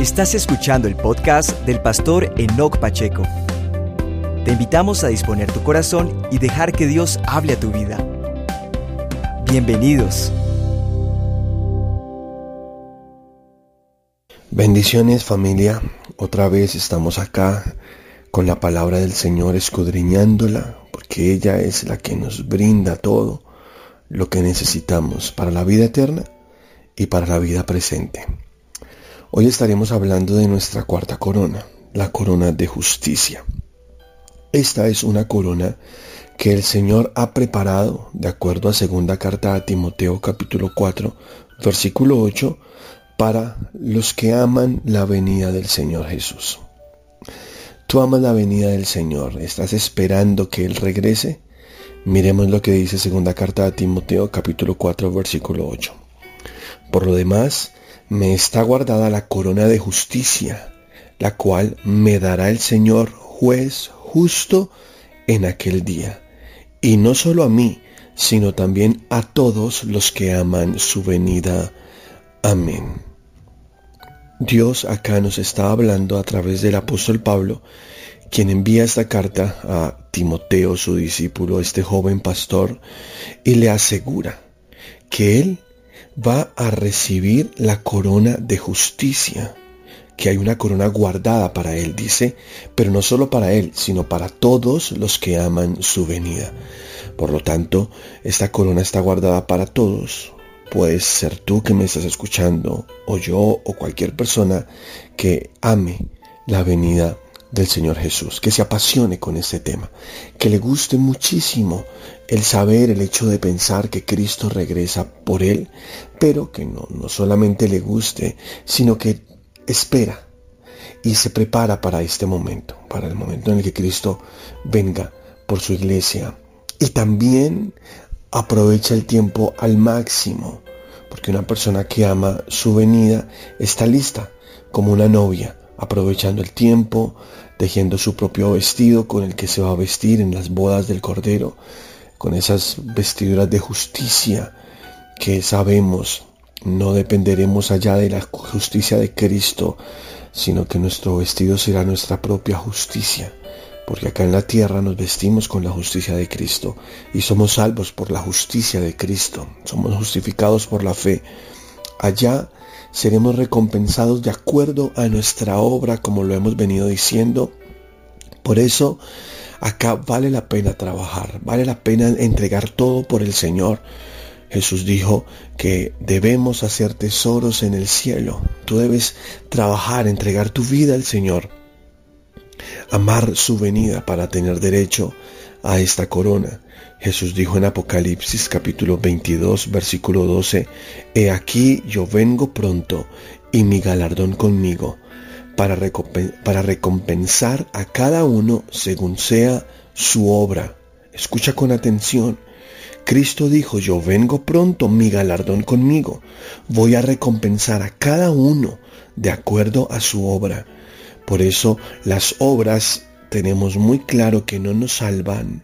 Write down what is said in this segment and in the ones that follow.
Estás escuchando el podcast del pastor Enoch Pacheco. Te invitamos a disponer tu corazón y dejar que Dios hable a tu vida. Bienvenidos. Bendiciones familia, otra vez estamos acá con la palabra del Señor escudriñándola, porque ella es la que nos brinda todo lo que necesitamos para la vida eterna y para la vida presente. Hoy estaremos hablando de nuestra cuarta corona, la corona de justicia. Esta es una corona que el Señor ha preparado, de acuerdo a segunda carta a Timoteo capítulo 4, versículo 8, para los que aman la venida del Señor Jesús. Tú amas la venida del Señor, estás esperando que Él regrese. Miremos lo que dice segunda carta a Timoteo capítulo 4 versículo 8. Por lo demás, me está guardada la corona de justicia, la cual me dará el Señor juez justo en aquel día. Y no solo a mí, sino también a todos los que aman su venida. Amén. Dios acá nos está hablando a través del apóstol Pablo, quien envía esta carta a Timoteo, su discípulo, este joven pastor, y le asegura que él va a recibir la corona de justicia, que hay una corona guardada para él, dice, pero no solo para él, sino para todos los que aman su venida. Por lo tanto, esta corona está guardada para todos. Puedes ser tú que me estás escuchando, o yo, o cualquier persona que ame la venida del Señor Jesús, que se apasione con este tema, que le guste muchísimo el saber, el hecho de pensar que Cristo regresa por él, pero que no, no solamente le guste, sino que espera y se prepara para este momento, para el momento en el que Cristo venga por su iglesia. Y también aprovecha el tiempo al máximo, porque una persona que ama su venida está lista como una novia aprovechando el tiempo, tejiendo su propio vestido con el que se va a vestir en las bodas del Cordero, con esas vestiduras de justicia que sabemos no dependeremos allá de la justicia de Cristo, sino que nuestro vestido será nuestra propia justicia, porque acá en la tierra nos vestimos con la justicia de Cristo y somos salvos por la justicia de Cristo, somos justificados por la fe. Allá seremos recompensados de acuerdo a nuestra obra, como lo hemos venido diciendo. Por eso, acá vale la pena trabajar, vale la pena entregar todo por el Señor. Jesús dijo que debemos hacer tesoros en el cielo. Tú debes trabajar, entregar tu vida al Señor, amar su venida para tener derecho a esta corona. Jesús dijo en Apocalipsis capítulo 22 versículo 12, He aquí yo vengo pronto y mi galardón conmigo para recompensar a cada uno según sea su obra. Escucha con atención. Cristo dijo, yo vengo pronto, mi galardón conmigo. Voy a recompensar a cada uno de acuerdo a su obra. Por eso las obras tenemos muy claro que no nos salvan,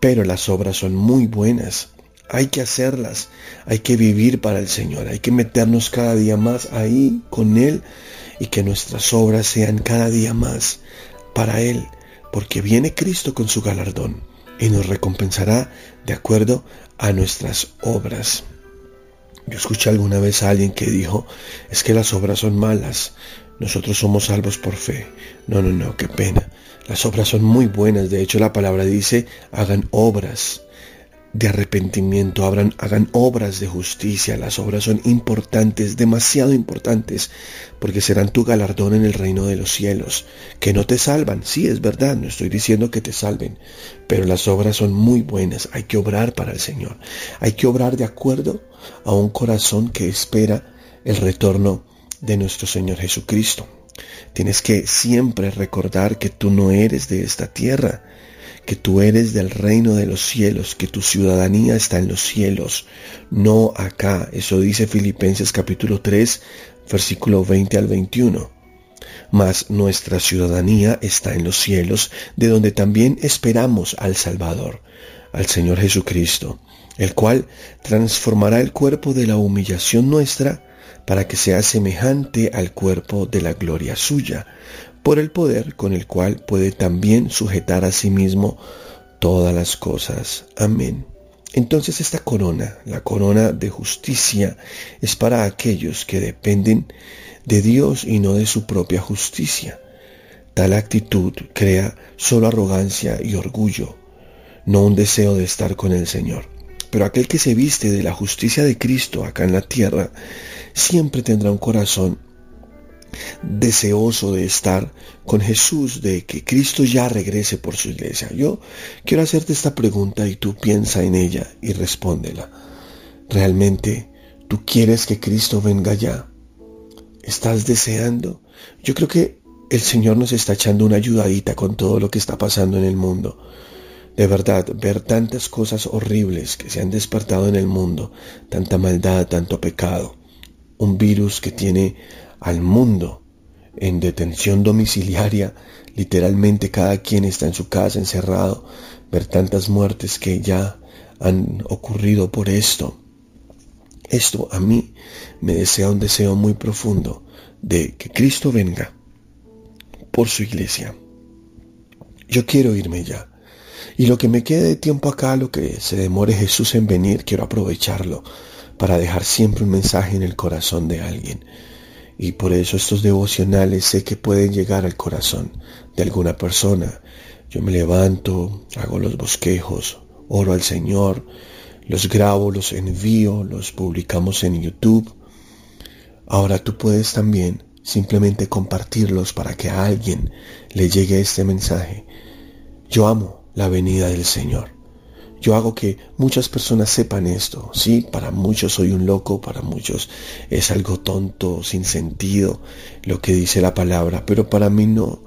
pero las obras son muy buenas. Hay que hacerlas, hay que vivir para el Señor, hay que meternos cada día más ahí con Él y que nuestras obras sean cada día más para Él, porque viene Cristo con su galardón y nos recompensará de acuerdo a nuestras obras. Yo escuché alguna vez a alguien que dijo, es que las obras son malas, nosotros somos salvos por fe. No, no, no, qué pena. Las obras son muy buenas, de hecho la palabra dice, hagan obras de arrepentimiento, hagan, hagan obras de justicia. Las obras son importantes, demasiado importantes, porque serán tu galardón en el reino de los cielos. Que no te salvan, sí es verdad, no estoy diciendo que te salven, pero las obras son muy buenas. Hay que obrar para el Señor. Hay que obrar de acuerdo a un corazón que espera el retorno de nuestro Señor Jesucristo. Tienes que siempre recordar que tú no eres de esta tierra, que tú eres del reino de los cielos, que tu ciudadanía está en los cielos, no acá. Eso dice Filipenses capítulo 3, versículo 20 al 21. Mas nuestra ciudadanía está en los cielos, de donde también esperamos al Salvador, al Señor Jesucristo, el cual transformará el cuerpo de la humillación nuestra para que sea semejante al cuerpo de la gloria suya, por el poder con el cual puede también sujetar a sí mismo todas las cosas. Amén. Entonces esta corona, la corona de justicia, es para aquellos que dependen de Dios y no de su propia justicia. Tal actitud crea solo arrogancia y orgullo, no un deseo de estar con el Señor. Pero aquel que se viste de la justicia de Cristo acá en la tierra, siempre tendrá un corazón deseoso de estar con Jesús, de que Cristo ya regrese por su iglesia. Yo quiero hacerte esta pregunta y tú piensa en ella y respóndela. ¿Realmente tú quieres que Cristo venga ya? ¿Estás deseando? Yo creo que el Señor nos está echando una ayudadita con todo lo que está pasando en el mundo. De verdad, ver tantas cosas horribles que se han despertado en el mundo, tanta maldad, tanto pecado, un virus que tiene al mundo en detención domiciliaria, literalmente cada quien está en su casa encerrado, ver tantas muertes que ya han ocurrido por esto. Esto a mí me desea un deseo muy profundo de que Cristo venga por su iglesia. Yo quiero irme ya. Y lo que me quede de tiempo acá, lo que se demore Jesús en venir, quiero aprovecharlo para dejar siempre un mensaje en el corazón de alguien. Y por eso estos devocionales sé que pueden llegar al corazón de alguna persona. Yo me levanto, hago los bosquejos, oro al Señor, los grabo, los envío, los publicamos en YouTube. Ahora tú puedes también simplemente compartirlos para que a alguien le llegue este mensaje. Yo amo la venida del Señor. Yo hago que muchas personas sepan esto. Sí, para muchos soy un loco, para muchos es algo tonto, sin sentido, lo que dice la palabra, pero para mí no.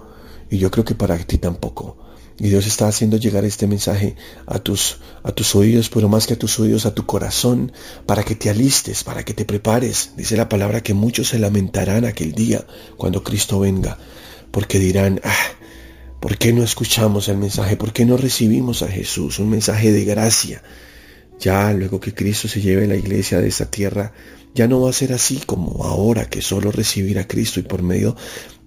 Y yo creo que para ti tampoco. Y Dios está haciendo llegar este mensaje a tus, a tus oídos, pero más que a tus oídos, a tu corazón, para que te alistes, para que te prepares. Dice la palabra que muchos se lamentarán aquel día cuando Cristo venga, porque dirán, ah, ¿Por qué no escuchamos el mensaje? ¿Por qué no recibimos a Jesús? Un mensaje de gracia. Ya luego que Cristo se lleve la iglesia de esta tierra, ya no va a ser así como ahora que solo recibir a Cristo y por medio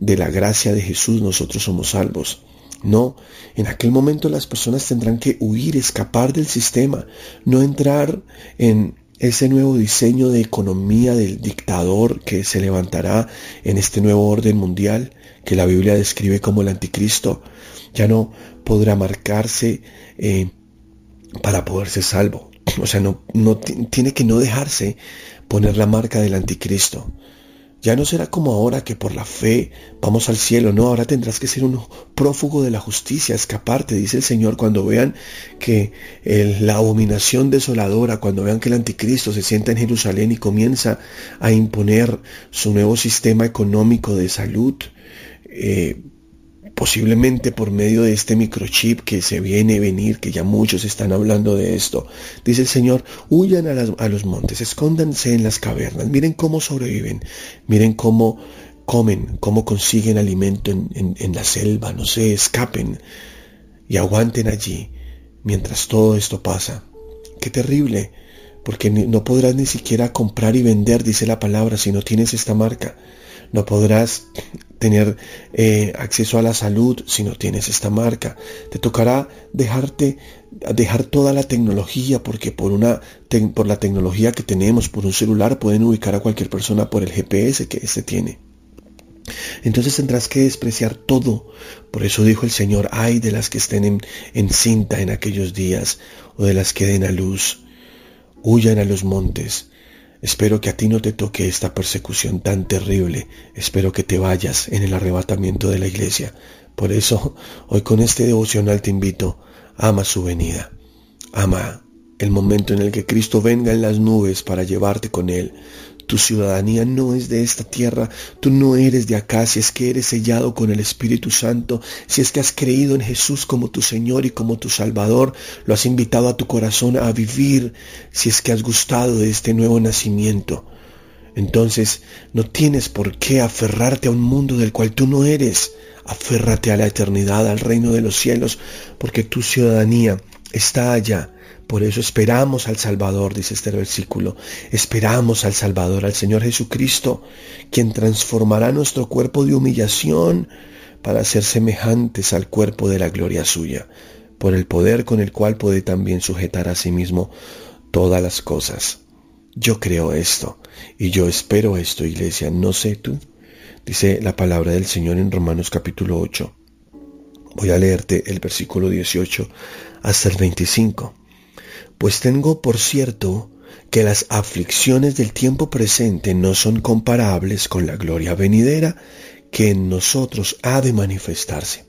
de la gracia de Jesús nosotros somos salvos. No, en aquel momento las personas tendrán que huir, escapar del sistema, no entrar en ese nuevo diseño de economía del dictador que se levantará en este nuevo orden mundial que la Biblia describe como el anticristo, ya no podrá marcarse eh, para poder ser salvo. O sea, no, no tiene que no dejarse poner la marca del anticristo. Ya no será como ahora que por la fe vamos al cielo, no, ahora tendrás que ser un prófugo de la justicia, escaparte, dice el Señor, cuando vean que la abominación desoladora, cuando vean que el anticristo se sienta en Jerusalén y comienza a imponer su nuevo sistema económico de salud, eh, posiblemente por medio de este microchip que se viene a venir, que ya muchos están hablando de esto. Dice el Señor, huyan a, los montes, escóndanse en las cavernas, miren cómo sobreviven, miren cómo comen, cómo consiguen alimento en, en la selva, no sé, escapen y aguanten allí mientras todo esto pasa. Qué terrible, porque no podrás ni siquiera comprar y vender, dice la palabra, si no tienes esta marca. No podrás tener eh, acceso a la salud si no tienes esta marca. Te tocará dejarte dejar toda la tecnología porque por una por la tecnología que tenemos por un celular pueden ubicar a cualquier persona por el GPS que éste tiene. Entonces tendrás que despreciar todo. Por eso dijo el Señor, ay de las que estén en, en cinta en aquellos días o de las que den a luz. Huyan a los montes Espero que a ti no te toque esta persecución tan terrible. Espero que te vayas en el arrebatamiento de la iglesia. Por eso, hoy con este devocional te invito, ama su venida. Ama el momento en el que Cristo venga en las nubes para llevarte con Él. Tu ciudadanía no es de esta tierra, tú no eres de acá, si es que eres sellado con el Espíritu Santo, si es que has creído en Jesús como tu Señor y como tu Salvador, lo has invitado a tu corazón a vivir, si es que has gustado de este nuevo nacimiento. Entonces no tienes por qué aferrarte a un mundo del cual tú no eres. Aférrate a la eternidad, al reino de los cielos, porque tu ciudadanía está allá Por eso esperamos al Salvador, dice este versículo. Esperamos al Salvador, al Señor Jesucristo, quien transformará nuestro cuerpo de humillación para ser semejantes al cuerpo de la gloria suya, por el poder con el cual puede también sujetar a sí mismo todas las cosas. Yo creo esto y yo espero esto, iglesia. No sé tú. Dice la palabra del Señor en Romanos capítulo 8. Voy a leerte el versículo 18 hasta el 25. Pues tengo por cierto que las aflicciones del tiempo presente no son comparables con la gloria venidera que en nosotros ha de manifestarse.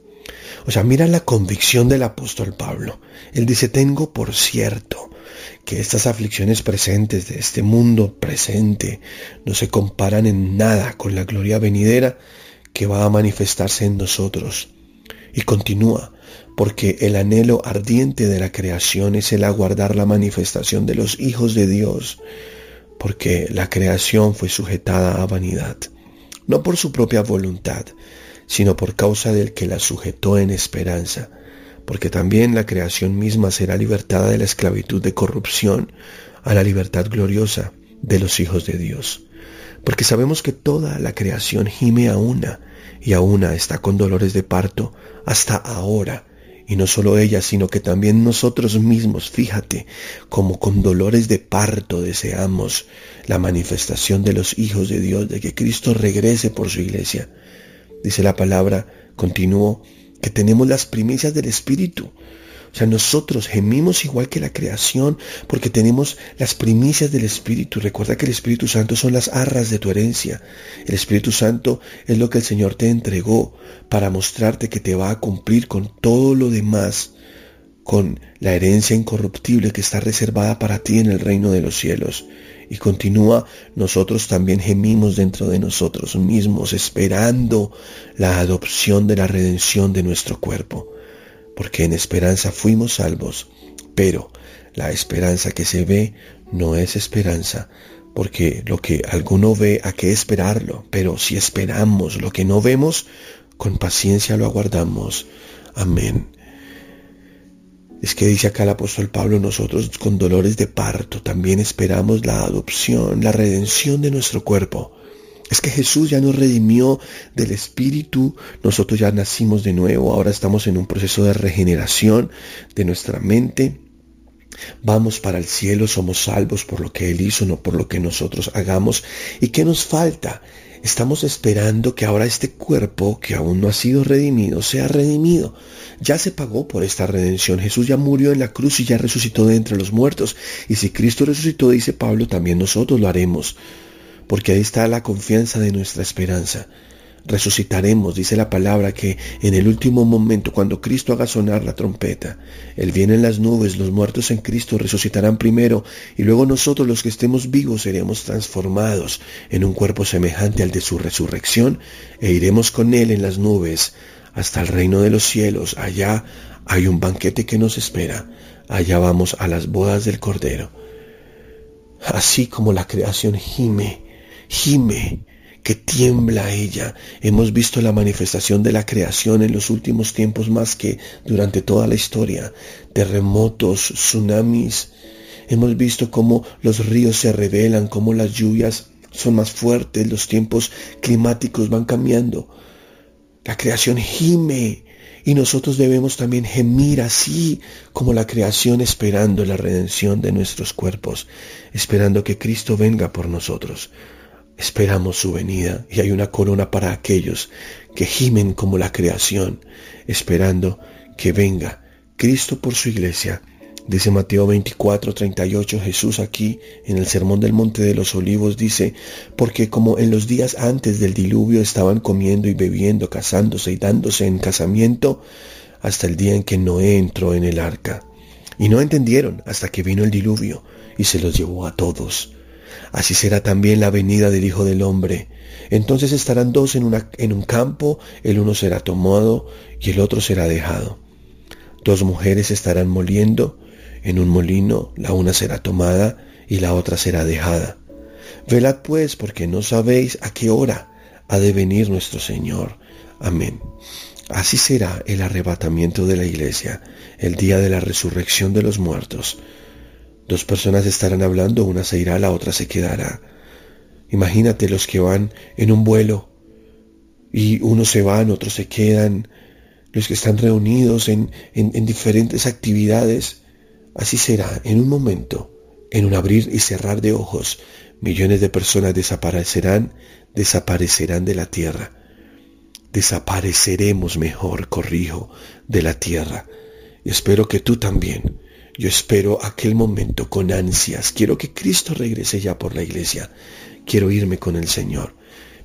O sea, mira la convicción del apóstol Pablo. Él dice, tengo por cierto que estas aflicciones presentes de este mundo presente no se comparan en nada con la gloria venidera que va a manifestarse en nosotros. Y continúa, porque el anhelo ardiente de la creación es el aguardar la manifestación de los hijos de Dios, porque la creación fue sujetada a vanidad, no por su propia voluntad, sino por causa del que la sujetó en esperanza, porque también la creación misma será libertada de la esclavitud de corrupción a la libertad gloriosa de los hijos de Dios. Porque sabemos que toda la creación gime a una, y a una está con dolores de parto hasta ahora, y no solo ella, sino que también nosotros mismos, fíjate, como con dolores de parto deseamos la manifestación de los hijos de Dios, de que Cristo regrese por su iglesia. Dice la palabra, continuó, que tenemos las primicias del Espíritu. O sea, nosotros gemimos igual que la creación porque tenemos las primicias del Espíritu. Recuerda que el Espíritu Santo son las arras de tu herencia. El Espíritu Santo es lo que el Señor te entregó para mostrarte que te va a cumplir con todo lo demás, con la herencia incorruptible que está reservada para ti en el reino de los cielos. Y continúa, nosotros también gemimos dentro de nosotros mismos, esperando la adopción de la redención de nuestro cuerpo porque en esperanza fuimos salvos, pero la esperanza que se ve no es esperanza, porque lo que alguno ve, ¿a qué esperarlo? Pero si esperamos lo que no vemos, con paciencia lo aguardamos. Amén. Es que dice acá el apóstol Pablo, nosotros con dolores de parto también esperamos la adopción, la redención de nuestro cuerpo. Es que Jesús ya nos redimió del Espíritu, nosotros ya nacimos de nuevo, ahora estamos en un proceso de regeneración de nuestra mente. Vamos para el cielo, somos salvos por lo que Él hizo, no por lo que nosotros hagamos. ¿Y qué nos falta? Estamos esperando que ahora este cuerpo que aún no ha sido redimido sea redimido. Ya se pagó por esta redención. Jesús ya murió en la cruz y ya resucitó de entre los muertos. Y si Cristo resucitó, dice Pablo, también nosotros lo haremos porque ahí está la confianza de nuestra esperanza. Resucitaremos, dice la palabra, que en el último momento, cuando Cristo haga sonar la trompeta, Él viene en las nubes, los muertos en Cristo resucitarán primero, y luego nosotros los que estemos vivos seremos transformados en un cuerpo semejante al de su resurrección, e iremos con Él en las nubes hasta el reino de los cielos. Allá hay un banquete que nos espera, allá vamos a las bodas del Cordero. Así como la creación gime, gime, que tiembla ella. Hemos visto la manifestación de la creación en los últimos tiempos más que durante toda la historia. Terremotos, tsunamis. Hemos visto cómo los ríos se revelan, cómo las lluvias son más fuertes, los tiempos climáticos van cambiando. La creación gime y nosotros debemos también gemir así como la creación esperando la redención de nuestros cuerpos, esperando que Cristo venga por nosotros. Esperamos su venida y hay una corona para aquellos que gimen como la creación, esperando que venga Cristo por su iglesia. Dice Mateo 24, 38, Jesús aquí en el Sermón del Monte de los Olivos dice, porque como en los días antes del diluvio estaban comiendo y bebiendo, casándose y dándose en casamiento, hasta el día en que Noé entró en el arca. Y no entendieron hasta que vino el diluvio y se los llevó a todos así será también la venida del Hijo del Hombre. Entonces estarán dos en, un campo, el uno será tomado y el otro será dejado. Dos mujeres estarán moliendo en un molino, la una será tomada y la otra será dejada. Velad pues, porque no sabéis a qué hora ha de venir nuestro Señor. Amén. Así será el arrebatamiento de la iglesia, el día de la resurrección de los muertos. Dos personas estarán hablando, una se irá, la otra se quedará. Imagínate los que van en un vuelo y unos se van, otros se quedan, los que están reunidos en, en, diferentes actividades. Así será en un momento, en un abrir y cerrar de ojos, millones de personas desaparecerán, desaparecerán de la tierra. Desapareceremos mejor, corrijo, de la tierra. Espero que tú también. Yo espero aquel momento con ansias. Quiero que Cristo regrese ya por la iglesia. Quiero irme con el Señor.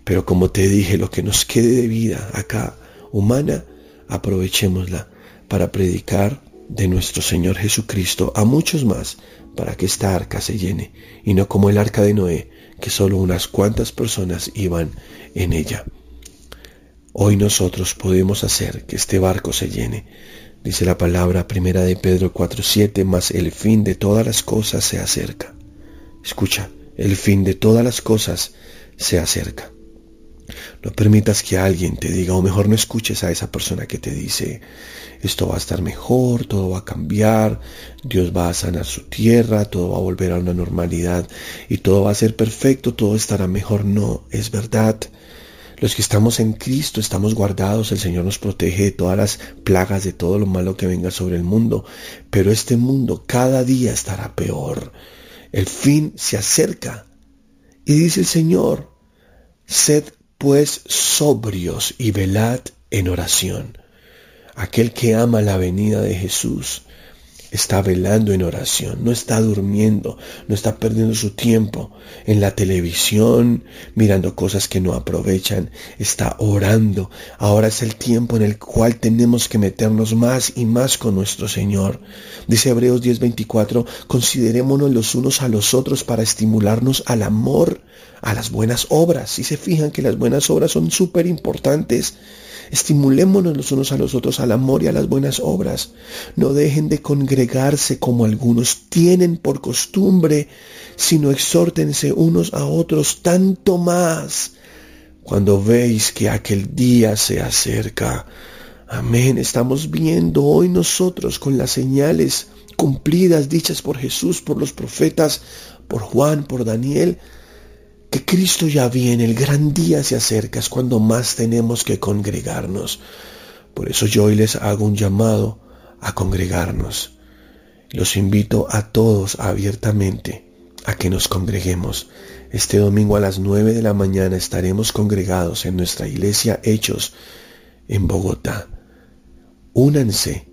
Pero como te dije, lo que nos quede de vida acá humana, aprovechémosla para predicar de nuestro Señor Jesucristo a muchos más, para que esta arca se llene, y no como el arca de Noé, que solo unas cuantas personas iban en ella. Hoy nosotros podemos hacer que este barco se llene. Dice la palabra primera de Pedro 4:7, mas el fin de todas las cosas se acerca. Escucha, el fin de todas las cosas se acerca. No permitas que alguien te diga, o mejor no escuches a esa persona que te dice, esto va a estar mejor, todo va a cambiar, Dios va a sanar su tierra, todo va a volver a una normalidad y todo va a ser perfecto, todo estará mejor. No, es verdad. Los que estamos en Cristo estamos guardados, el Señor nos protege de todas las plagas, de todo lo malo que venga sobre el mundo, pero este mundo cada día estará peor. El fin se acerca. Y dice el Señor, sed pues sobrios y velad en oración. Aquel que ama la venida de Jesús está velando en oración, no está durmiendo, no está perdiendo su tiempo en la televisión, mirando cosas que no aprovechan, está orando. Ahora es el tiempo en el cual tenemos que meternos más y más con nuestro Señor. Dice Hebreos 10:24, considerémonos los unos a los otros para estimularnos al amor, a las buenas obras. Si se fijan que las buenas obras son súper importantes, Estimulémonos los unos a los otros al amor y a las buenas obras. No dejen de congregarse como algunos tienen por costumbre, sino exhórtense unos a otros tanto más cuando veis que aquel día se acerca. Amén. Estamos viendo hoy nosotros con las señales cumplidas, dichas por Jesús, por los profetas, por Juan, por Daniel, que Cristo ya viene, el gran día se acerca, es cuando más tenemos que congregarnos. Por eso yo hoy les hago un llamado a congregarnos. Los invito a todos abiertamente a que nos congreguemos. Este domingo a las 9 de la mañana estaremos congregados en nuestra iglesia Hechos en Bogotá. Únanse,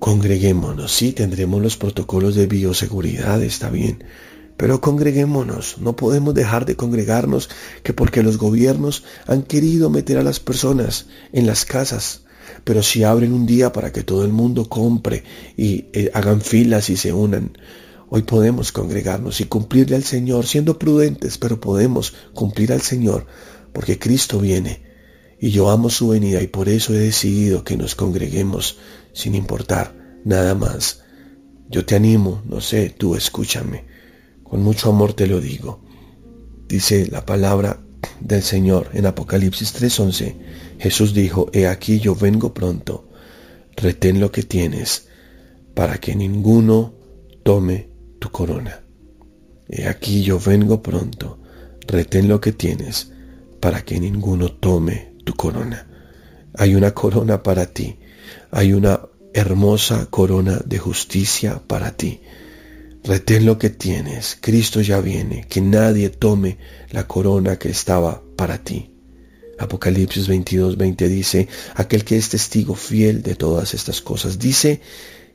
congreguémonos. Sí, tendremos los protocolos de bioseguridad, está bien pero congreguémonos, no podemos dejar de congregarnos que porque los gobiernos han querido meter a las personas en las casas, pero si abren un día para que todo el mundo compre y eh, hagan filas y se unan, hoy podemos congregarnos y cumplirle al Señor, siendo prudentes, pero podemos cumplir al Señor, porque Cristo viene y yo amo su venida y por eso he decidido que nos congreguemos sin importar nada más. Yo te animo, no sé, tú escúchame con mucho amor te lo digo. Dice la palabra del Señor en Apocalipsis 3:11. Jesús dijo, He aquí yo vengo pronto, retén lo que tienes, para que ninguno tome tu corona. He aquí yo vengo pronto, retén lo que tienes, para que ninguno tome tu corona. Hay una corona para ti, hay una hermosa corona de justicia para ti. Retén lo que tienes, Cristo ya viene, que nadie tome la corona que estaba para ti. Apocalipsis 22, 20 dice, aquel que es testigo fiel de todas estas cosas, dice,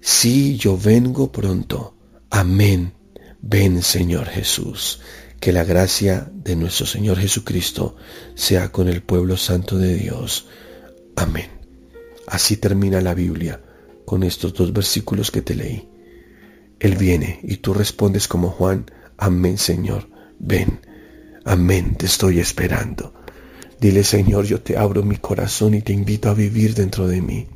sí, yo vengo pronto. Amén. Ven, Señor Jesús. Que la gracia de nuestro Señor Jesucristo sea con el pueblo santo de Dios. Amén. Así termina la Biblia con estos dos versículos que te leí. Él viene y tú respondes como Juan, amén Señor, ven, amén, te estoy esperando. Dile Señor, yo te abro mi corazón y te invito a vivir dentro de mí.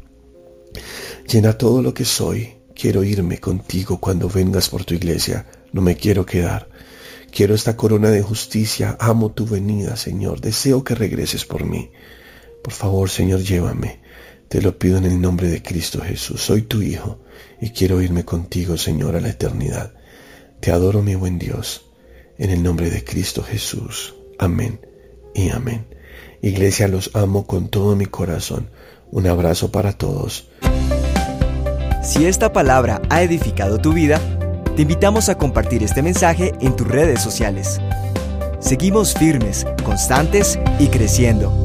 Llena todo lo que soy. Quiero irme contigo cuando vengas por tu iglesia. No me quiero quedar. Quiero esta corona de justicia. Amo tu venida, Señor. Deseo que regreses por mí. Por favor, Señor, llévame. Te lo pido en el nombre de Cristo Jesús. Soy tu Hijo y quiero irme contigo, Señor, a la eternidad. Te adoro mi buen Dios, en el nombre de Cristo Jesús. Amén y amén. Iglesia, los amo con todo mi corazón. Un abrazo para todos. Si esta palabra ha edificado tu vida, te invitamos a compartir este mensaje en tus redes sociales. Seguimos firmes, constantes y creciendo